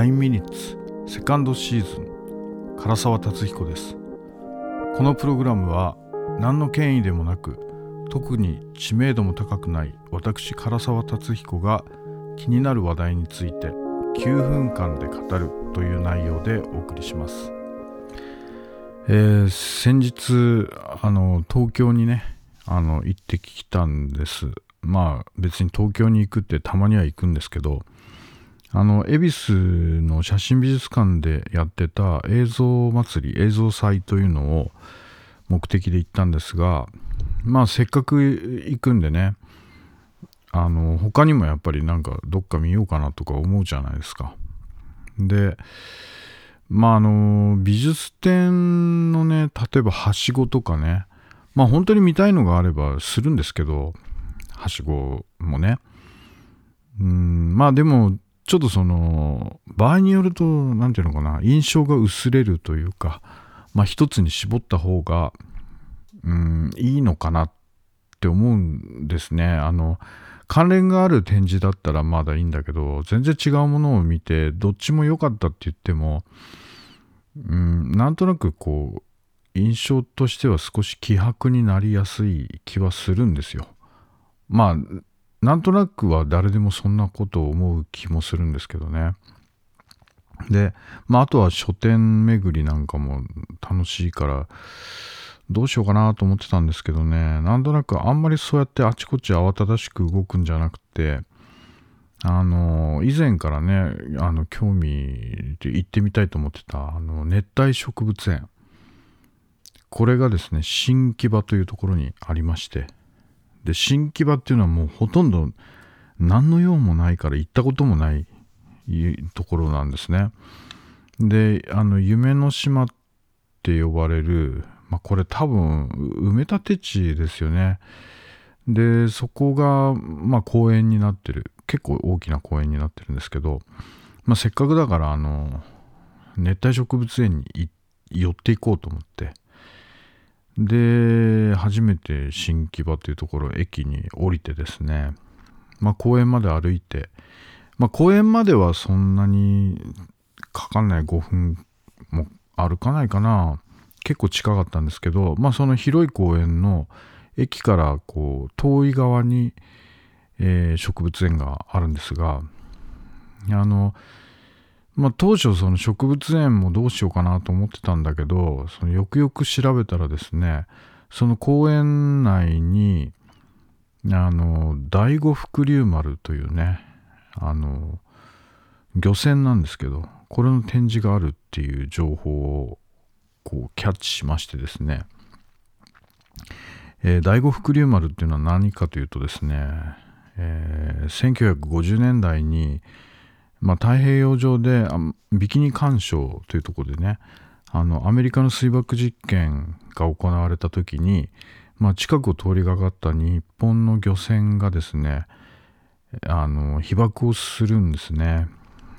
9ミニッツセカンドシーズン唐沢達彦です。このプログラムは何の権威でもなく特に知名度も高くない私唐沢達彦が気になる話題について9分間で語るという内容でお送りします、えー、先日あの東京にねあの行ってきたんです。まあ別に東京に行くってたまには行くんですけどあの恵比寿の写真美術館でやってた映像祭り映像祭というのを目的で行ったんですがまあせっかく行くんでねあの他にもやっぱりなんかどっか見ようかなとか思うじゃないですか。でまああの美術展のね例えばはしごとかねまあ本当に見たいのがあればするんですけどはしごもね。うんまあでもちょっとその場合によると何ていうのかな印象が薄れるというかまあ一つに絞った方がうんいいのかなって思うんですねあの関連がある展示だったらまだいいんだけど全然違うものを見てどっちも良かったって言ってもうんなんとなくこう印象としては少し希薄になりやすい気はするんですよ。まあなんとなくは誰でもそんなことを思う気もするんですけどね。で、まあ、あとは書店巡りなんかも楽しいから、どうしようかなと思ってたんですけどね、なんとなくあんまりそうやってあちこち慌ただしく動くんじゃなくて、あの、以前からね、あの、興味で行ってみたいと思ってた、あの、熱帯植物園。これがですね、新木場というところにありまして、で、新木場っていうのはもうほとんど何の用もないから行ったこともないところなんですね。で、あの、夢の島って呼ばれる、まあ、これ多分埋め立て地ですよね。で、そこが、まあ、公園になってる。結構大きな公園になってるんですけど、まあ、せっかくだから、あの、熱帯植物園に寄っていこうと思って、で、初めて新木場というところ、駅に降りてですね、まあ、公園まで歩いて、まあ、公園まではそんなにかかんない5分も歩かないかな。結構近かったんですけど、まあ、その広い公園の駅からこう遠い側に、えー、植物園があるんですが、あの、まあ、当初その植物園もどうしようかなと思ってたんだけどそのよくよく調べたらですねその公園内にあの第五福竜丸というねあの漁船なんですけどこれの展示があるっていう情報をこうキャッチしましてですね、えー、第五福竜丸っていうのは何かというとですね、えー、1950年代にまあ、太平洋上でビキニ干渉というところでねあのアメリカの水爆実験が行われた時に、まあ、近くを通りがかった日本の漁船がですねあの被爆をするんですね。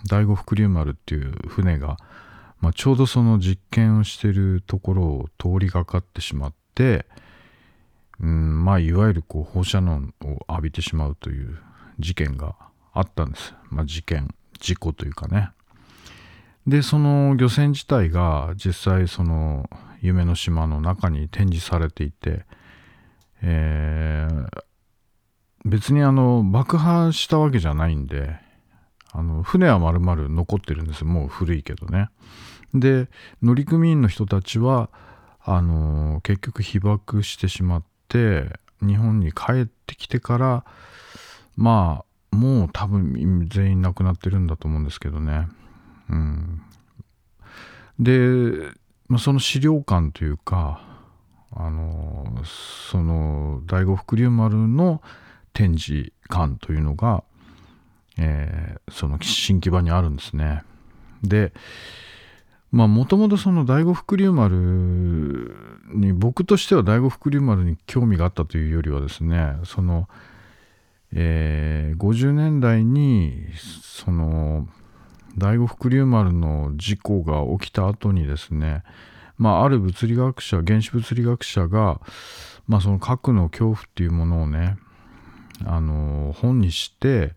第五福竜丸っていう船が、まあ、ちょうどその実験をしてるところを通りがかってしまって、うんまあ、いわゆるこう放射能を浴びてしまうという事件があったんです、まあ、事件。事故というかね。で、その漁船自体が実際その夢の島の中に展示されていて、えー、別にあの爆破したわけじゃないんで、あの船は丸々残ってるんです。もう古いけどね。で、乗組員の人たちは、あの結局被爆してしまって、日本に帰ってきてから、まあ、もう多分全員亡くなってるんだと思うんですけどね。うん、で、まあ、その資料館というか、あのその第五福竜丸の展示館というのが、えー、その新木場にあるんですね。で、まあもともとその第五福竜丸に僕としては第五福竜丸に興味があったというよりはですねそのえー、50年代にその第五福竜丸の事故が起きた後にですね、まあ、ある物理学者原子物理学者が、まあ、その核の恐怖っていうものをねあの本にして、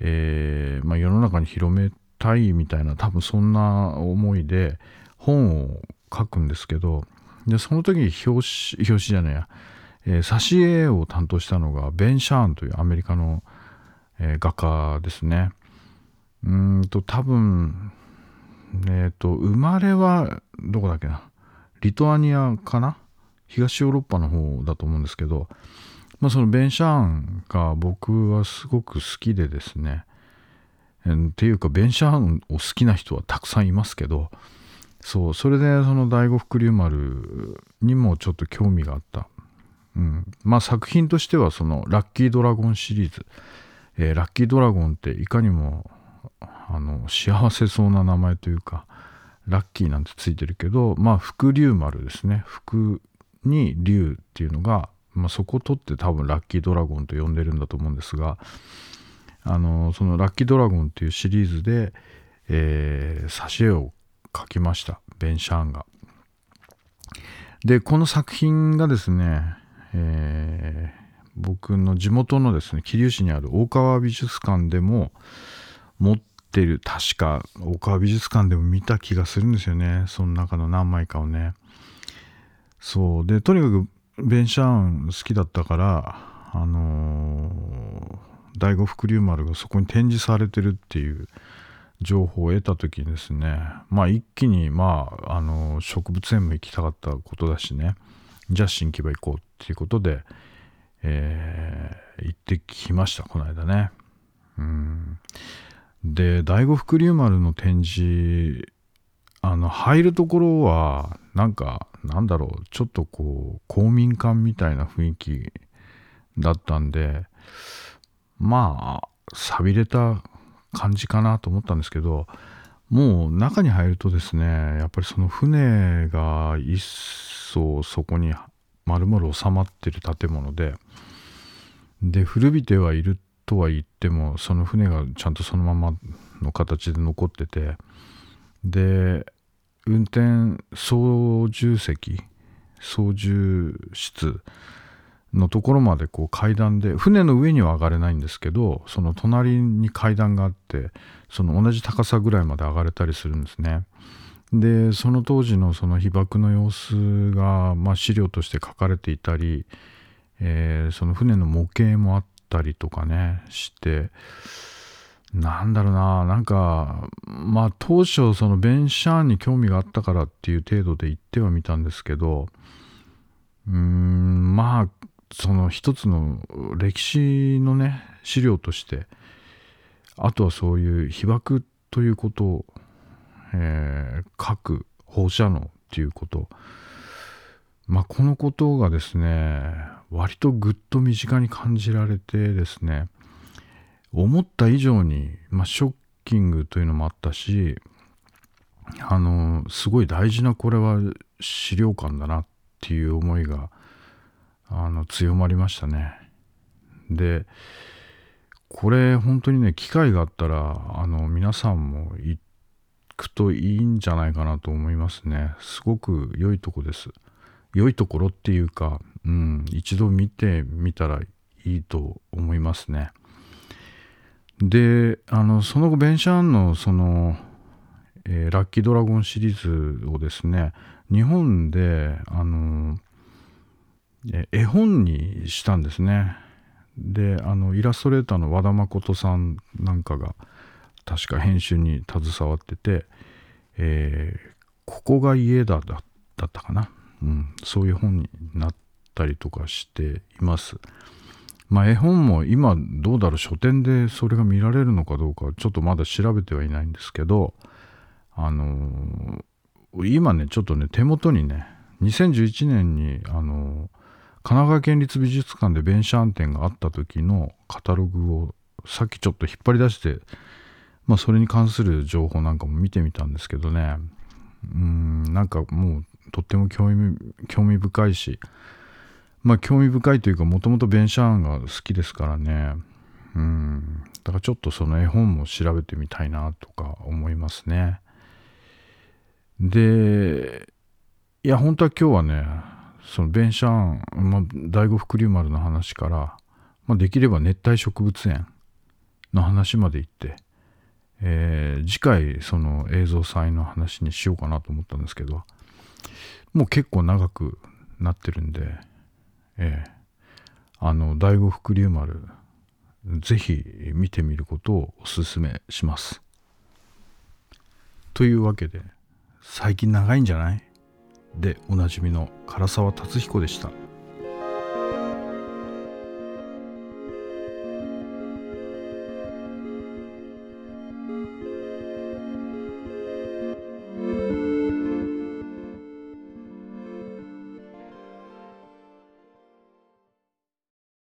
えーまあ、世の中に広めたいみたいな多分そんな思いで本を書くんですけどでその時に表紙表紙じゃないや、えー、挿絵を担当したのがベン・シャーンというアメリカの、えー、画家ですね。うんと多分えっ、ー、と生まれはどこだっけな？リトアニアかな？東ヨーロッパの方だと思うんですけど、まあ、そのベン・シャーンが僕はすごく好きでですね、えー、っていうかベン・シャーンを好きな人はたくさんいますけどそうそれでその第五福竜丸にもちょっと興味があった、うん、まあ作品としてはそのラッキードラゴンシリーズ、えー、ラッキードラゴンっていかにもあの幸せそうな名前というかラッキーなんてついてるけどまあ福竜丸ですね。福に竜っていうのが、まあ、そこを取って多分ラッキードラゴンと呼んでるんだと思うんですがあのそのラッキードラゴンっていうシリーズで、えー、挿絵を描きました。ベン・シャーンが。でこの作品がですね、えー、僕の地元のですね桐生市にある大川美術館でも持ってる確か大川美術館でも見た気がするんですよね。その中の何枚かをね。そう。でとにかくベン・シャーン好きだったからあのー、第五福竜丸がそこに展示されてるっていう情報を得た時にですねまあ一気にまああの植物園も行きたかったことだしね。じゃあ新木場行こうっていうことで、えー、行ってきましたこの間ね。うん。で第五福竜丸の展示あの入るところはなんかなんだろうちょっとこう公民館みたいな雰囲気だったんでまあ寂れた感じかなと思ったんですけどもう中に入るとですねやっぱりその船が一層そこに丸々収まってる建物でで古びてはいるとは言ってもその船がちゃんとそのままの形で残っててで運転操縦席操縦室のところまでこう階段で船の上には上がれないんですけどその隣に階段があってその同じ高さぐらいまで上がれたりするんですね。でその当時のその被爆の様子が、まあ、資料として書かれていたり、えー、その船の模型もあったりとかねしてなんだろうななんかまあ当初そのベン・シャーンに興味があったからっていう程度で言ってはみたんですけどうーんまあその一つの歴史のね資料としてあとはそういう被爆ということを、えー、核放射能っていうことまあこのことがですね割とぐっと身近に感じられてですね思った以上に、まあ、ショッキングというのもあったしあのすごい大事なこれは資料館だなっていう思いがあの強まりましたね。でこれ本当にね機会があったらあの皆さんも行くといいんじゃないかなと思いますね。すごく良いとこです。良いところっていうか、うん、一度見てみたらいいと思いますね。であのその後ベンシャーンのその、えー、ラッキードラゴンシリーズをですね日本であのえ絵本にしたんですね。であのイラストレーターの和田誠さんなんかが確か編集に携わってて「えー、ここが家だ」だったかな、うん、そういう本になったりとかしています。まあ絵本も今どうだろう書店でそれが見られるのかどうかちょっとまだ調べてはいないんですけどあのー、今ねちょっとね手元にね2011年にあのー神奈川県立美術館で弁シャン展があった時のカタログをさっきちょっと引っ張り出して、まあ、それに関する情報なんかも見てみたんですけどね。うんなんかもうとっても興味興味深いし。まあ興味深いというかもともとベンシャーンが好きですからね。うんだからちょっとその絵本も調べてみたいなとか思いますね。でいや本当は今日はねそのベンシャーン、まあ、第五福竜丸の話から、まあ、できれば熱帯植物園の話まで行って、えー次回その映像祭の話にしようかなと思ったんですけどもう結構長くなってるんで、えーあの第五福竜丸ぜひ見てみることをお勧めします。というわけで最近長いんじゃない？でおなじみの唐沢達彦でした。